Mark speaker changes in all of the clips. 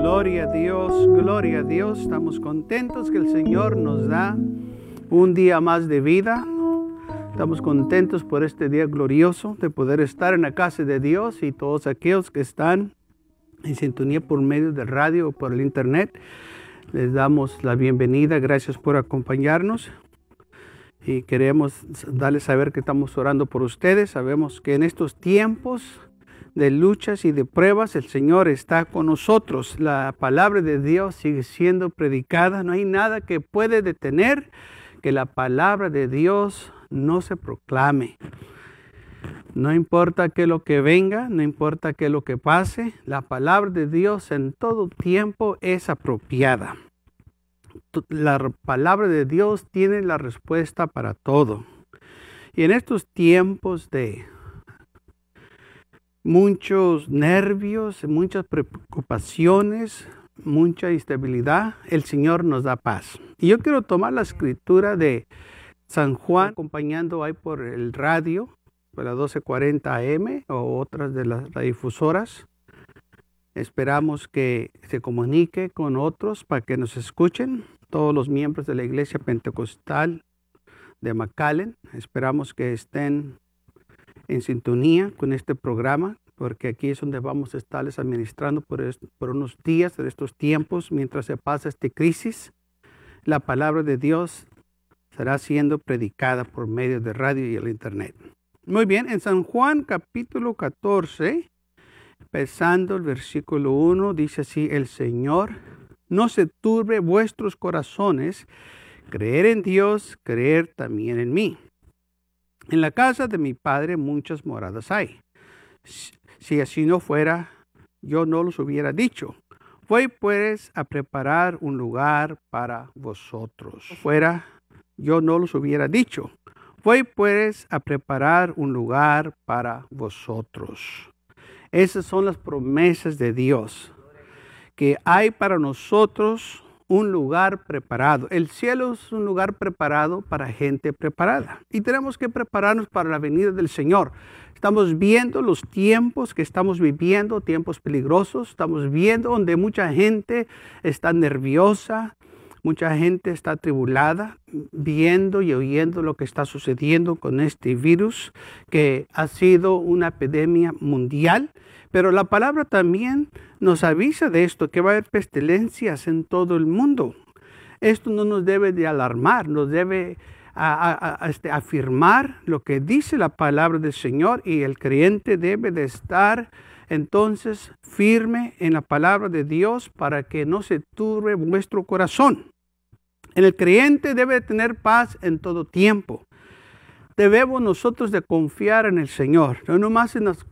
Speaker 1: Gloria a Dios, gloria a Dios. Estamos contentos que el Señor nos da un día más de vida. Estamos contentos por este día glorioso de poder estar en la casa de Dios y todos aquellos que están en sintonía por medio de radio o por el internet. Les damos la bienvenida. Gracias por acompañarnos. Y queremos darles saber que estamos orando por ustedes. Sabemos que en estos tiempos de luchas y de pruebas, el Señor está con nosotros. La palabra de Dios sigue siendo predicada. No hay nada que puede detener que la palabra de Dios no se proclame. No importa qué lo que venga, no importa qué lo que pase, la palabra de Dios en todo tiempo es apropiada. La palabra de Dios tiene la respuesta para todo. Y en estos tiempos de muchos nervios, muchas preocupaciones, mucha instabilidad, el Señor nos da paz. Y yo quiero tomar la escritura de San Juan, acompañando ahí por el radio, por la 1240 AM o otras de las difusoras. Esperamos que se comunique con otros para que nos escuchen, todos los miembros de la Iglesia Pentecostal de McAllen. Esperamos que estén en sintonía con este programa, porque aquí es donde vamos a estarles administrando por, unos días de estos tiempos mientras se pasa esta crisis. La palabra de Dios será siendo predicada por medio de radio y el internet. Muy bien, en San Juan capítulo 14, empezando el versículo 1, dice así, el Señor, no se turbe vuestros corazones, creer en Dios, creer también en mí. En la casa de mi padre muchas moradas hay. Si así no fuera, yo no los hubiera dicho. Voy pues a preparar un lugar para vosotros. Fuera, yo no los hubiera dicho. Voy pues a preparar un lugar para vosotros. Esas son las promesas de Dios, que hay para nosotros un lugar preparado. El cielo es un lugar preparado para gente preparada. Y tenemos que prepararnos para la venida del Señor. Estamos viendo los tiempos que estamos viviendo, tiempos peligrosos. Estamos viendo donde mucha gente está nerviosa, mucha gente está tribulada, viendo y oyendo lo que está sucediendo con este virus que ha sido una epidemia mundial pero la palabra también nos avisa de esto, que va a haber pestilencias en todo el mundo. Esto no nos debe de alarmar, nos debe este, afirmar lo que dice la palabra del Señor y el creyente debe de estar entonces firme en la palabra de Dios para que no se turbe vuestro corazón. El creyente debe tener paz en todo tiempo. Debemos nosotros de confiar en el Señor, no nomás en las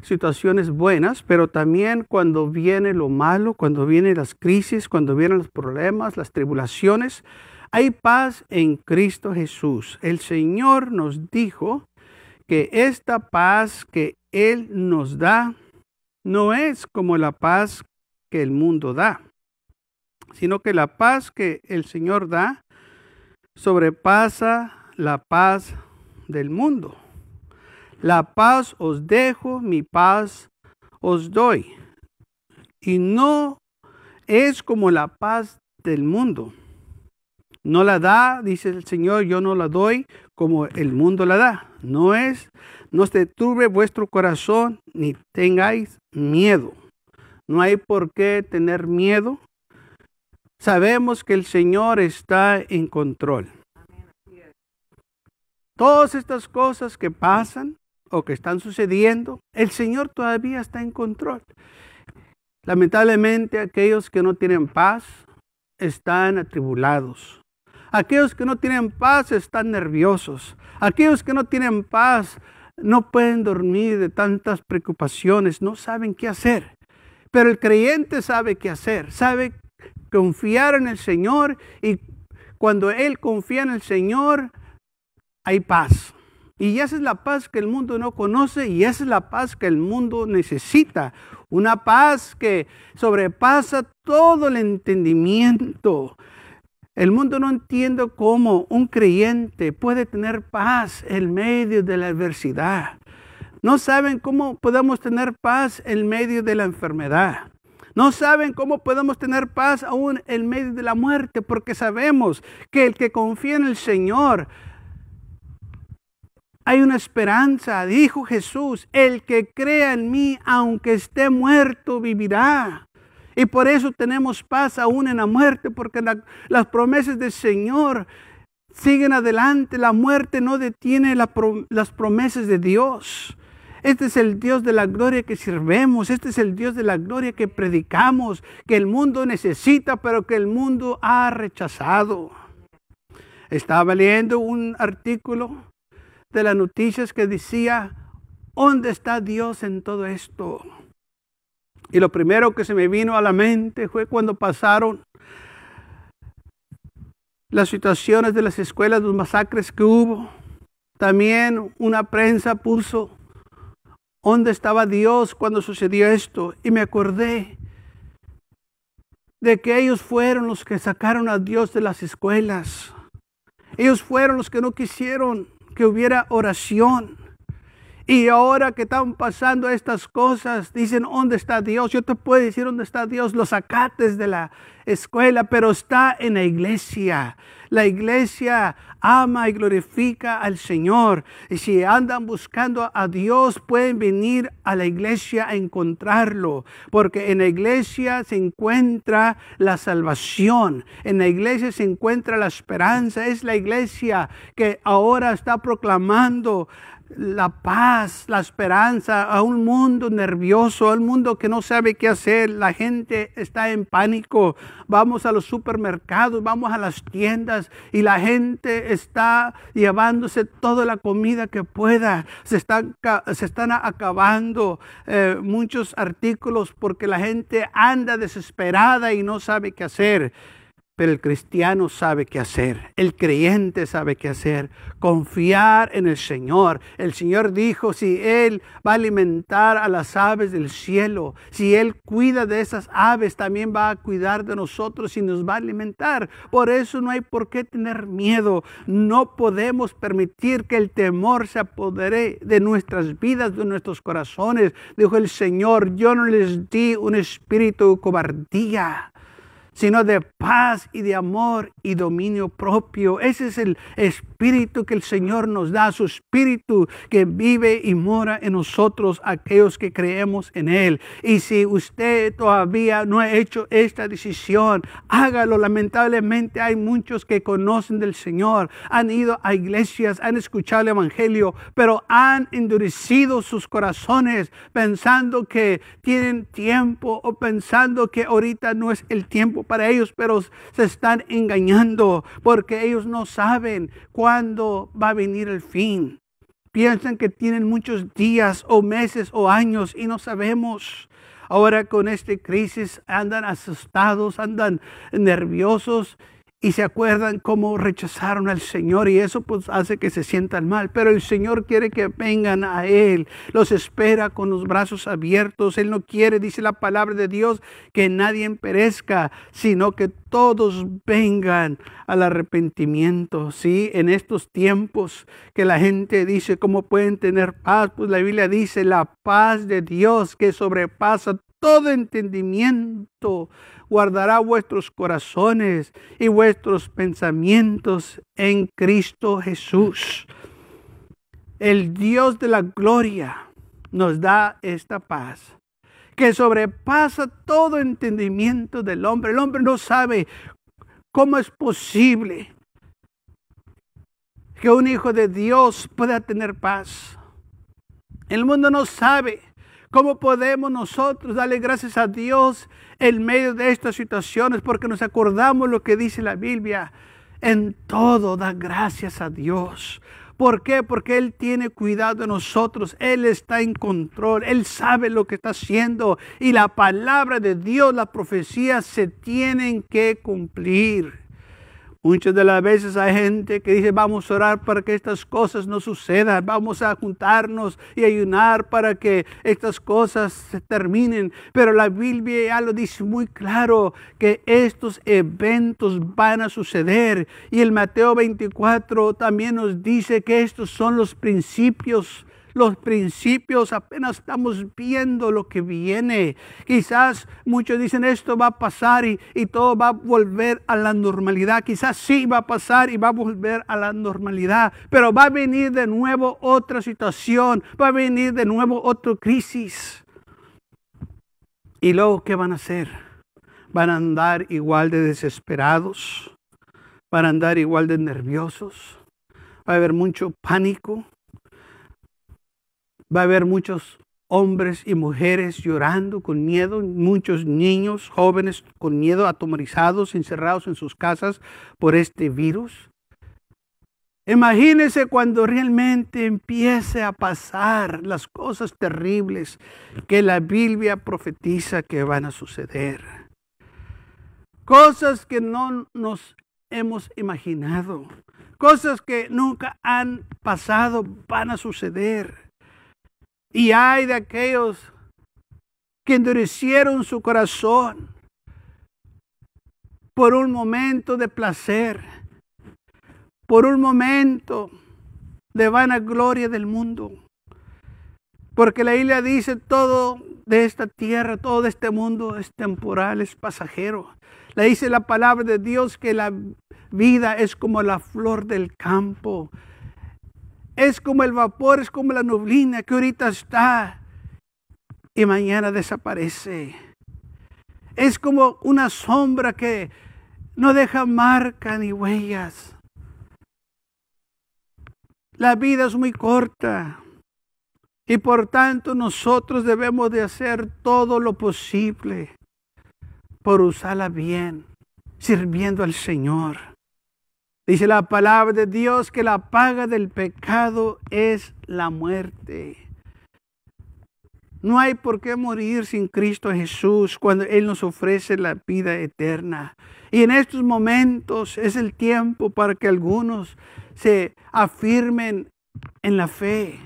Speaker 1: situaciones buenas, pero también cuando viene lo malo, cuando vienen las crisis, cuando vienen los problemas, las tribulaciones, hay paz en Cristo Jesús. El Señor nos dijo que esta paz que Él nos da no es como la paz que el mundo da, sino que la paz que el Señor da sobrepasa la paz del mundo. La paz os dejo, mi paz os doy. Y no es como la paz del mundo. No la da, dice el Señor, yo no la doy como el mundo la da. No es, no se turbe vuestro corazón ni tengáis miedo. No hay por qué tener miedo. Sabemos que el Señor está en control. Todas estas cosas que pasan, o que están sucediendo, el Señor todavía está en control. Lamentablemente aquellos que no tienen paz están atribulados. Aquellos que no tienen paz están nerviosos. Aquellos que no tienen paz no pueden dormir de tantas preocupaciones, no saben qué hacer. Pero el creyente sabe qué hacer, sabe confiar en el Señor y cuando Él confía en el Señor hay paz. Y esa es la paz que el mundo no conoce y esa es la paz que el mundo necesita. Una paz que sobrepasa todo el entendimiento. El mundo no entiende cómo un creyente puede tener paz en medio de la adversidad. No saben cómo podemos tener paz en medio de la enfermedad. No saben cómo podemos tener paz aún en medio de la muerte, porque sabemos que el que confía en el Señor, hay una esperanza, dijo Jesús, el que crea en mí, aunque esté muerto, vivirá. Y por eso tenemos paz aún en la muerte, porque las promesas del Señor siguen adelante. La muerte no detiene las promesas de Dios. Este es el Dios de la gloria que sirvemos. Este es el Dios de la gloria que predicamos, que el mundo necesita, pero que el mundo ha rechazado. Estaba leyendo un artículo de las noticias que decía, ¿dónde está Dios en todo esto? Y lo primero que se me vino a la mente fue cuando pasaron las situaciones de las escuelas, los masacres que hubo. También una prensa puso ¿Dónde estaba Dios cuando sucedió esto? Y me acordé de que ellos fueron los que sacaron a Dios de las escuelas. Ellos fueron los que no quisieron que hubiera oración. Y ahora que están pasando estas cosas, dicen, ¿dónde está Dios? Yo te puedo decir dónde está Dios. Lo sacates de la escuela, pero está en la iglesia. La iglesia ama y glorifica al Señor. Y si andan buscando a Dios, pueden venir a la iglesia a encontrarlo. Porque en la iglesia se encuentra la salvación. En la iglesia se encuentra la esperanza. Es la iglesia que ahora está proclamando la paz, la esperanza a un mundo nervioso, a un mundo que no sabe qué hacer. La gente está en pánico. Vamos a los supermercados, vamos a las tiendas y la gente está llevándose toda la comida que pueda. Se están, se están acabando eh, muchos artículos porque la gente anda desesperada y no sabe qué hacer. Pero el cristiano sabe qué hacer, el creyente sabe qué hacer, confiar en el Señor. El Señor dijo, si Él va a alimentar a las aves del cielo, si Él cuida de esas aves, también va a cuidar de nosotros y nos va a alimentar. Por eso no hay por qué tener miedo. No podemos permitir que el temor se apodere de nuestras vidas, de nuestros corazones. Dijo el Señor, yo no les di un espíritu de cobardía sino de paz y de amor y dominio propio. Ese es el espíritu que el Señor nos da, su espíritu que vive y mora en nosotros, aquellos que creemos en Él. Y si usted todavía no ha hecho esta decisión, hágalo. Lamentablemente hay muchos que conocen del Señor, han ido a iglesias, han escuchado el Evangelio, pero han endurecido sus corazones pensando que tienen tiempo o pensando que ahorita no es el para ellos, pero se están engañando porque ellos no saben cuándo va a venir el fin. Piensan que tienen muchos días o meses o años y no sabemos. Ahora con esta crisis andan asustados, andan nerviosos y se acuerdan cómo rechazaron al Señor y eso pues hace que se sientan mal. Pero el Señor quiere que vengan a Él, los espera con los brazos abiertos. Él no quiere, dice la palabra de Dios, que nadie perezca, sino que todos vengan al arrepentimiento. Sí, en estos tiempos que la gente dice cómo pueden tener paz, pues la Biblia dice la paz de Dios que sobrepasa todo entendimiento guardará vuestros corazones y vuestros pensamientos en Cristo Jesús. El Dios de la gloria nos da esta paz que sobrepasa todo entendimiento del hombre. El hombre no sabe cómo es posible que un hijo de Dios pueda tener paz. El mundo no sabe ¿Cómo podemos nosotros darle gracias a Dios en medio de estas situaciones? Porque nos acordamos lo que dice la Biblia. En todo da gracias a Dios. ¿Por qué? Porque Él tiene cuidado de nosotros. Él está en control. Él sabe lo que está haciendo. Y la palabra de Dios, las profecías se tienen que cumplir. Muchas de las veces hay gente que dice, vamos a orar para que estas cosas no sucedan, vamos a juntarnos y ayunar para que estas cosas se terminen. Pero la Biblia ya lo dice muy claro, que estos eventos van a suceder. Y el Mateo 24 también nos dice que estos son los principios los principios, apenas estamos viendo lo que viene. Quizás muchos dicen esto va a pasar y, y, todo va a volver a la normalidad. Quizás sí va a pasar y va a volver a la normalidad, pero va a venir de nuevo otra situación, va a venir de nuevo otra crisis. ¿Y luego qué van a hacer? ¿Van a andar igual de desesperados? ¿Van a andar igual de nerviosos? ¿Va a haber mucho pánico? ¿Va a haber muchos hombres y mujeres llorando con miedo? Muchos niños, jóvenes con miedo, atomorizados, encerrados en sus casas por este virus. Imagínese cuando realmente empiece a pasar las cosas terribles que la Biblia profetiza que van a suceder. Cosas que no nos hemos imaginado. Cosas que nunca han pasado van a suceder. Y hay de aquellos que endurecieron su corazón por un momento de placer por un momento de vanagloria del mundo. Porque la Biblia dice todo de esta tierra, todo de este mundo es temporal, es pasajero. Le dice la palabra de Dios que la vida es como la flor del campo. Es como el vapor, es como la nublina que ahorita está y mañana desaparece. Es como una sombra que no deja marca ni huellas. La vida es muy corta y por tanto nosotros debemos de hacer todo lo posible por usarla bien, sirviendo al Señor. Dice la palabra de Dios que la paga del pecado es la muerte. No hay por qué morir sin Cristo Jesús cuando Él nos ofrece la vida eterna. Y en estos momentos es el tiempo para que algunos se afirmen en la fe.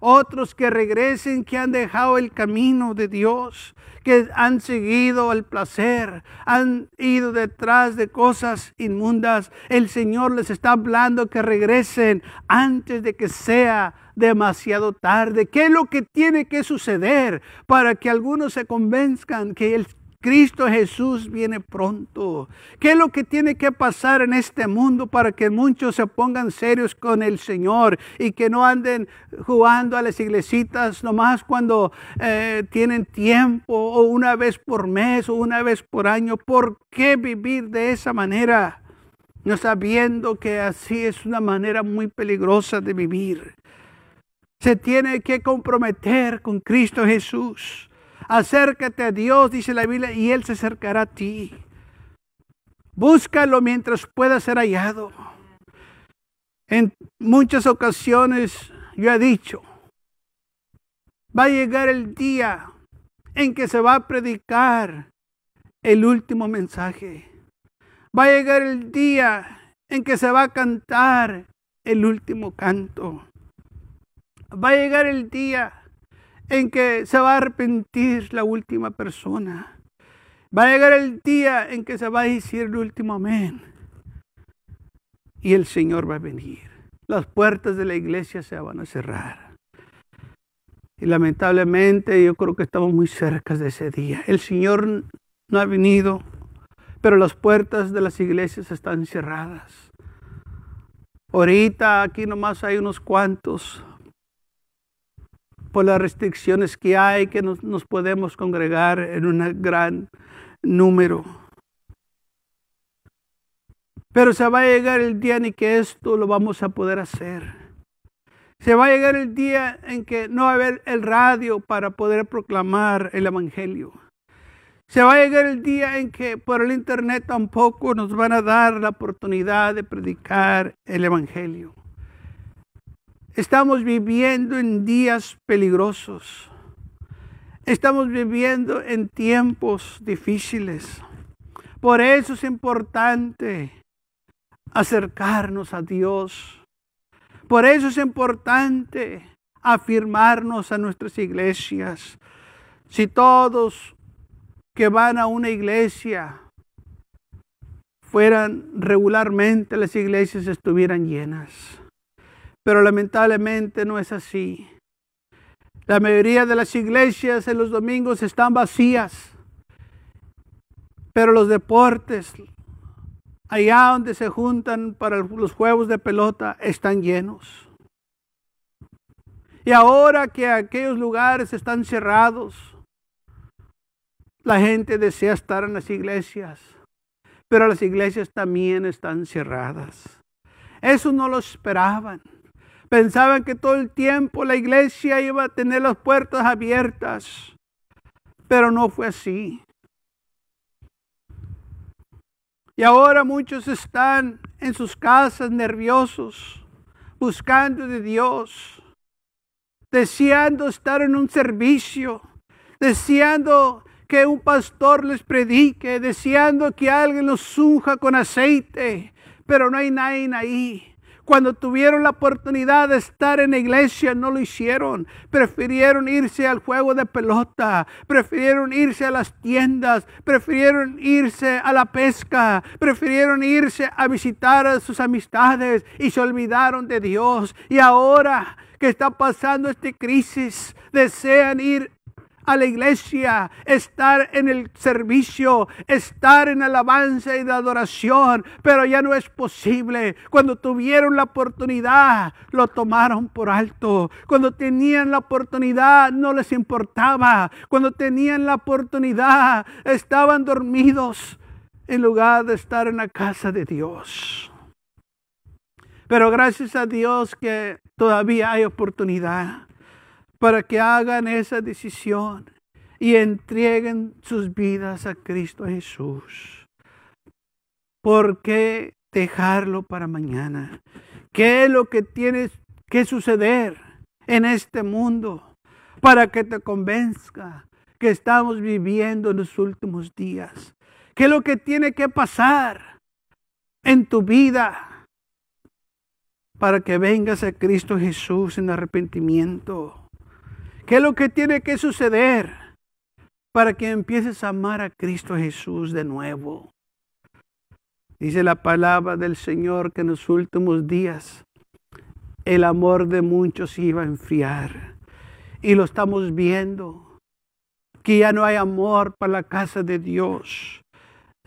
Speaker 1: Otros que regresen, que han dejado el camino de Dios, que han seguido el placer, han ido detrás de cosas inmundas. El Señor les está hablando que regresen antes de que sea demasiado tarde. ¿Qué es lo que tiene que suceder para que algunos se convenzcan que el Cristo Jesús viene pronto. ¿Qué es lo que tiene que pasar en este mundo para que muchos se pongan serios con el Señor y que no anden jugando a las iglesitas nomás cuando eh, tienen tiempo o una vez por mes o una vez por año? ¿Por qué vivir de esa manera? No sabiendo que así es una manera muy peligrosa de vivir. Se tiene que comprometer con Cristo Jesús Acércate a Dios, dice la Biblia, y Él se acercará a ti. Búscalo mientras pueda ser hallado. En muchas ocasiones yo he dicho, va a llegar el día en que se va a predicar el último mensaje. Va a llegar el día en que se va a cantar el último canto. Va a llegar el día en que se va a arrepentir la última persona. Va a llegar el día en que se va a decir el último amén. Y el Señor va a venir. Las puertas de la iglesia se van a cerrar. Y lamentablemente yo creo que estamos muy cerca de ese día. El Señor no ha venido, pero las puertas de las iglesias están cerradas. Ahorita aquí nomás hay unos cuantos por las restricciones que hay, que nos, nos podemos congregar en un gran número. Pero se va a llegar el día en que esto lo vamos a poder hacer. Se va a llegar el día en que no va a haber el radio para poder proclamar el Evangelio. Se va a llegar el día en que por el Internet tampoco nos van a dar la oportunidad de predicar el Evangelio. Estamos viviendo en días peligrosos. Estamos viviendo en tiempos difíciles. Por eso es importante acercarnos a Dios. Por eso es importante afirmarnos a nuestras iglesias. Si todos que van a una iglesia fueran regularmente, las iglesias estuvieran llenas. Pero lamentablemente no es así. La mayoría de las iglesias en los domingos están vacías, pero los deportes, allá donde se juntan para los juegos de pelota, están llenos. Y ahora que aquellos lugares están cerrados, la gente desea estar en las iglesias, pero las iglesias también están cerradas. Eso no lo esperaban. Pensaban que todo el tiempo la iglesia iba a tener las puertas abiertas, pero no fue así. Y ahora muchos están en sus casas nerviosos, buscando de Dios, deseando estar en un servicio, deseando que un pastor les predique, deseando que alguien los unja con aceite, pero no hay nadie ahí. Cuando tuvieron la oportunidad de estar en la iglesia, no lo hicieron. Prefirieron irse al juego de pelota, prefirieron irse a las tiendas, prefirieron irse a la pesca, prefirieron irse a visitar a sus amistades y se olvidaron de Dios. Y ahora que está pasando esta crisis, desean ir a la iglesia, estar en el servicio, estar en alabanza y de adoración, pero ya no es posible. Cuando tuvieron la oportunidad, lo tomaron por alto. Cuando tenían la oportunidad, no les importaba. Cuando tenían la oportunidad, estaban dormidos en lugar de estar en la casa de Dios. Pero gracias a Dios que todavía hay oportunidad para que hagan esa decisión y entreguen sus vidas a Cristo Jesús. ¿Por qué dejarlo para mañana? ¿Qué es lo que tiene que suceder en este mundo para que te convenzca que estamos viviendo en los últimos días? ¿Qué es lo que tiene que pasar en tu vida para que vengas a Cristo Jesús en arrepentimiento? ¿Qué es lo que tiene que suceder para que empieces a amar a Cristo Jesús de nuevo? Dice la palabra del Señor que en los últimos días el amor de muchos iba a enfriar. Y lo estamos viendo, que ya no hay amor para la casa de Dios.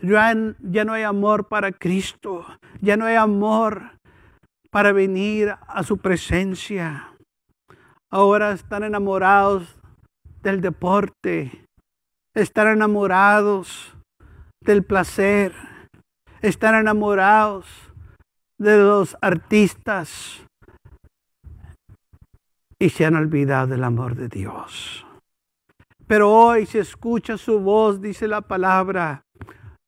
Speaker 1: Ya, ya no hay amor para Cristo. Ya no hay amor para venir a su presencia ahora están enamorados del deporte, están enamorados del placer, están enamorados de los artistas y se han olvidado del amor de Dios. Pero hoy se escucha su voz, dice la palabra,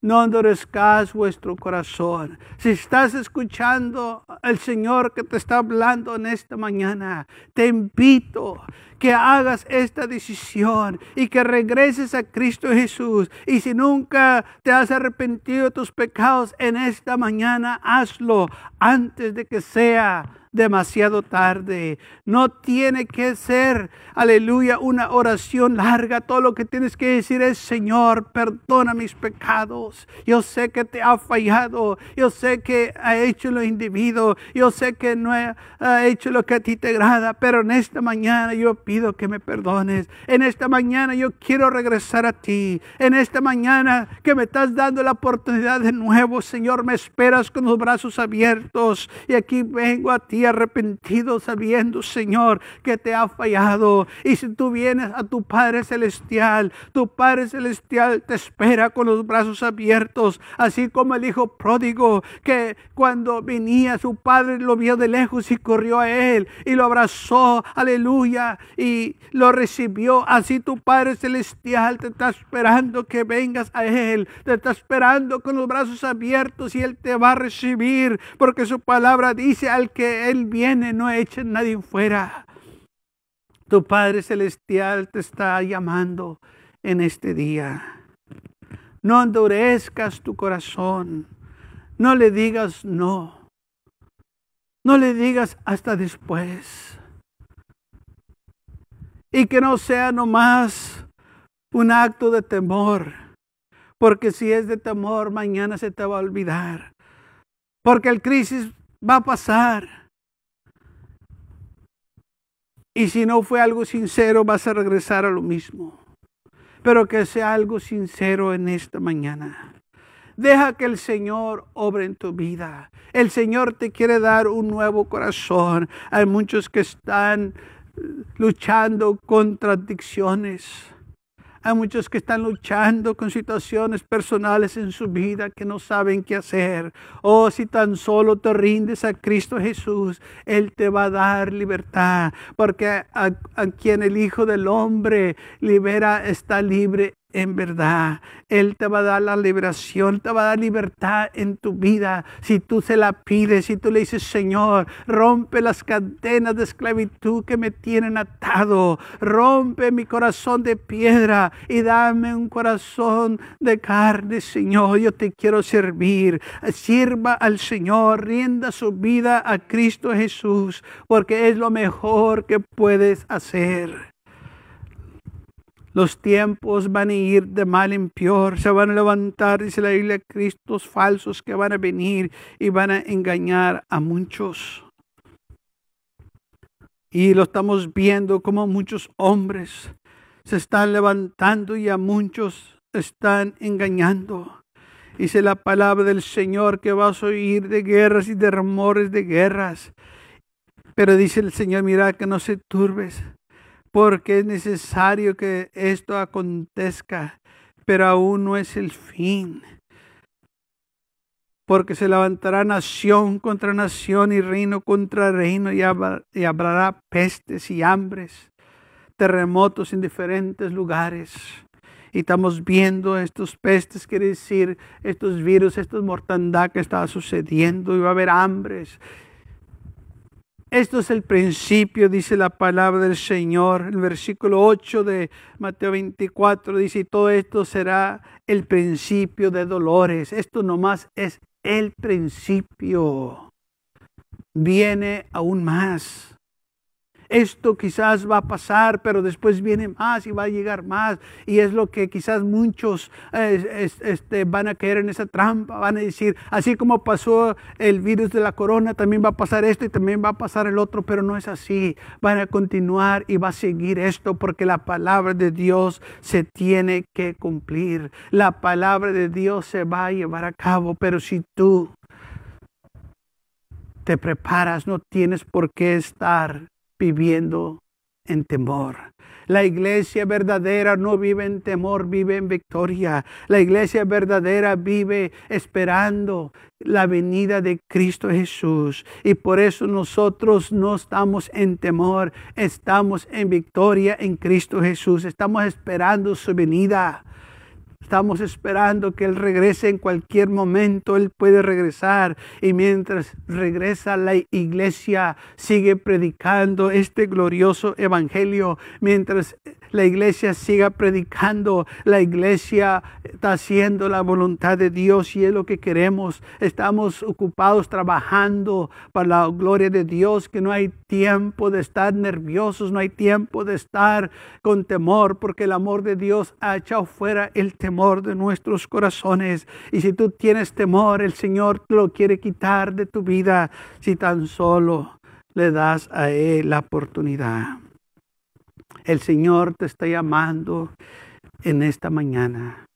Speaker 1: no endurezcas vuestro corazón. Si estás escuchando al Señor que te está hablando en esta mañana, te invito que hagas esta decisión y que regreses a Cristo Jesús. Y si nunca te has arrepentido de tus pecados en esta mañana, hazlo antes de que sea demasiado tarde. No tiene que ser, aleluya, una oración larga. Todo lo que tienes que decir es, Señor, perdona mis pecados. Yo sé que te ha fallado. Yo sé que ha hecho lo individuo. Yo sé que no ha hecho lo que a ti te agrada. Pero en esta mañana yo pido que me perdones. En esta mañana yo quiero regresar a ti. En esta mañana que me estás dando la oportunidad de nuevo, Señor, me esperas con los brazos abiertos. Y aquí vengo a ti arrepentido sabiendo, Señor, que te ha fallado. Y si tú vienes a tu Padre Celestial, tu Padre Celestial te espera con los brazos abiertos, así como el Hijo pródigo, que cuando venía su Padre lo vio de lejos y corrió a él y lo abrazó, aleluya, y lo recibió. Así tu Padre Celestial te está esperando que vengas a Él, te está esperando con los brazos abiertos y Él te va a recibir, porque su palabra dice al que Él viene, no echen nadie fuera. Tu Padre Celestial te está llamando en este día. No endurezcas tu corazón. No le digas no. No le digas hasta después. Y que no sea nomás un acto de temor. Porque si es de temor, mañana se te va a olvidar. Porque el crisis va a pasar. Y si no fue algo sincero, vas a regresar a lo mismo. Pero que sea algo sincero en esta mañana. Deja que el Señor obre en tu vida. El Señor te quiere dar un nuevo corazón. Hay muchos que están luchando contra adicciones hay muchos que están luchando con situaciones personales en su vida que no saben qué hacer. Oh, si tan solo te rindes a Cristo Jesús, Él te va a dar libertad. Porque a, a quien el Hijo del Hombre libera está libre en verdad. Él te va a dar la liberación, te va a dar libertad en tu vida. Si tú se la pides, si tú le dices, Señor, rompe las cadenas de esclavitud que me tienen atado. Rompe mi corazón de piedra y dame un corazón de carne, Señor. Yo te quiero servir. Sirva al Señor, rienda su vida a Cristo Jesús, porque es lo mejor que puedes hacer. Los tiempos van a ir de mal en peor. Se van a levantar, dice la Biblia, Cristos falsos que van a venir y van a engañar a muchos. Y lo estamos viendo como muchos hombres se están levantando y a muchos están engañando. Dice la palabra del Señor que vas a oír de guerras y de rumores de guerras. Pero dice el Señor, mira que no se turbes porque es necesario que esto acontezca, pero aún no es el fin. Porque se levantará nación contra nación y reino contra reino y, habrá pestes y hambres, terremotos en diferentes lugares. Y estamos viendo estos pestes, quiere decir estos virus, estos mortandad que está sucediendo y va a haber hambres esto es el principio, dice la palabra del Señor. El versículo 8 de Mateo 24 dice, y todo esto será el principio de dolores. Esto nomás es el principio. Viene aún más esto quizás va a pasar, pero después viene más y va a llegar más. Y es lo que quizás muchos este, van a caer en esa trampa, van a decir, así como pasó el virus de la corona, también va a pasar esto y también va a pasar el otro, pero no es así. Van a continuar y va a seguir esto porque la palabra de Dios se tiene que cumplir. La palabra de Dios se va a llevar a cabo, pero si tú te preparas, no tienes por qué estar viviendo en temor. La iglesia verdadera no vive en temor, vive en victoria. La iglesia verdadera vive esperando la venida de Cristo Jesús. Y por eso nosotros no estamos en temor, estamos en victoria en Cristo Jesús. Estamos esperando su venida. Estamos esperando que Él regrese en cualquier momento. Él puede regresar. Y mientras regresa la iglesia, sigue predicando este glorioso evangelio. Mientras la iglesia siga predicando, la iglesia está haciendo la voluntad de Dios y es lo que queremos. Estamos ocupados trabajando para la gloria de Dios, que no hay tiempo de estar nerviosos, no hay tiempo de estar con temor, porque el amor de Dios ha echado fuera el temor de nuestros corazones. Y si tú tienes temor, el Señor te lo quiere quitar de tu vida si tan solo le das a Él la oportunidad. El Señor te está llamando en esta mañana.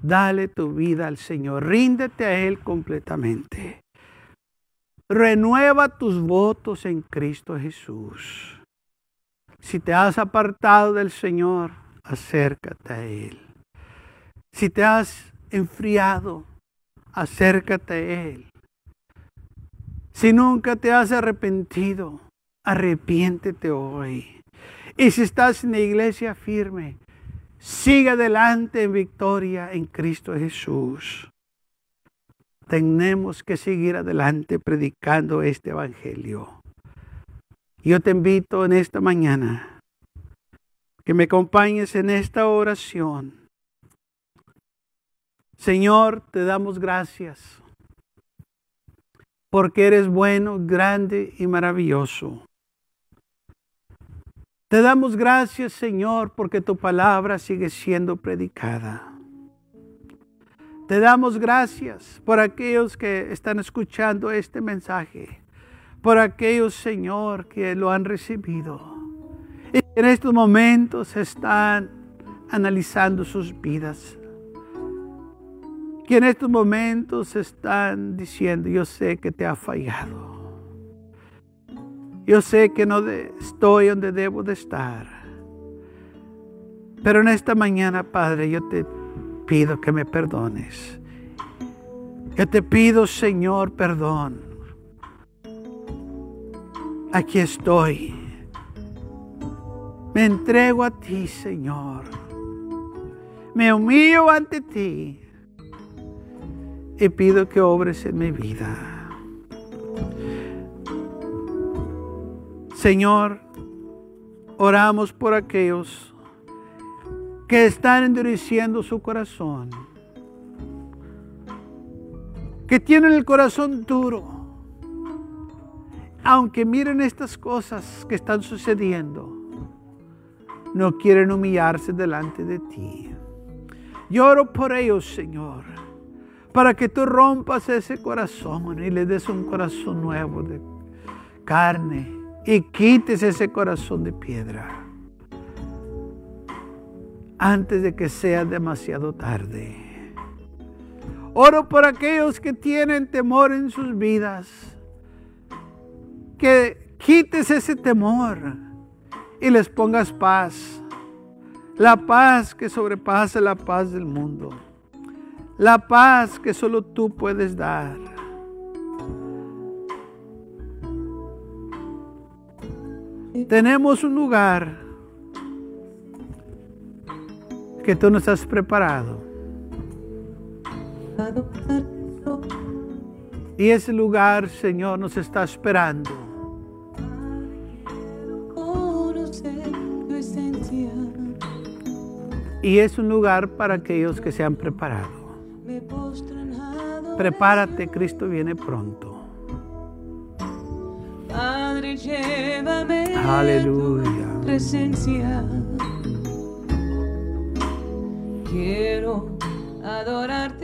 Speaker 1: Dale tu vida al Señor, ríndete a Él completamente. Renueva tus votos en Cristo Jesús. Si te has apartado del Señor, acércate a Él. Si te has enfriado, acércate a Él. Si nunca te has arrepentido, arrepiéntete hoy. Y si estás en la iglesia firme, sigue adelante en victoria en Cristo Jesús. Tenemos que seguir adelante predicando este evangelio. Yo te invito en esta mañana que me acompañes en esta oración. Señor, te damos gracias porque eres bueno, grande y maravilloso. Te damos gracias, Señor, porque tu palabra sigue siendo predicada. Te damos gracias por aquellos que están escuchando este mensaje, por aquellos, Señor, que lo han recibido. Y en estos momentos están analizando sus vidas. Que en estos momentos están diciendo, yo sé que te ha fallado. Yo sé que no estoy donde debo de estar. Pero en esta mañana, Padre, yo te pido que me perdones. Yo te pido, Señor, perdón. Aquí estoy. Me entrego a ti, Señor. Me humillo ante ti y pido que obres en mi vida. Señor, oramos por aquellos que están endureciendo su corazón, que tienen el corazón duro, aunque miren estas cosas que están sucediendo, no quieren humillarse delante de ti. Lloro por ellos, Señor, para que tú rompas ese corazón y le des un corazón nuevo de carne y quites ese corazón de piedra antes de que sea demasiado tarde. Oro por aquellos que tienen temor en sus vidas. Que quites ese temor y les pongas paz. La paz que sobrepasa la paz del mundo. La paz que solo tú puedes dar. Tenemos un lugar que tú nos has preparado. Y ese lugar, Señor, nos está esperando. Y es un lugar para aquellos que se han preparado. Prepárate, Cristo viene pronto. Aleluya.
Speaker 2: Presencia. Quiero adorarte.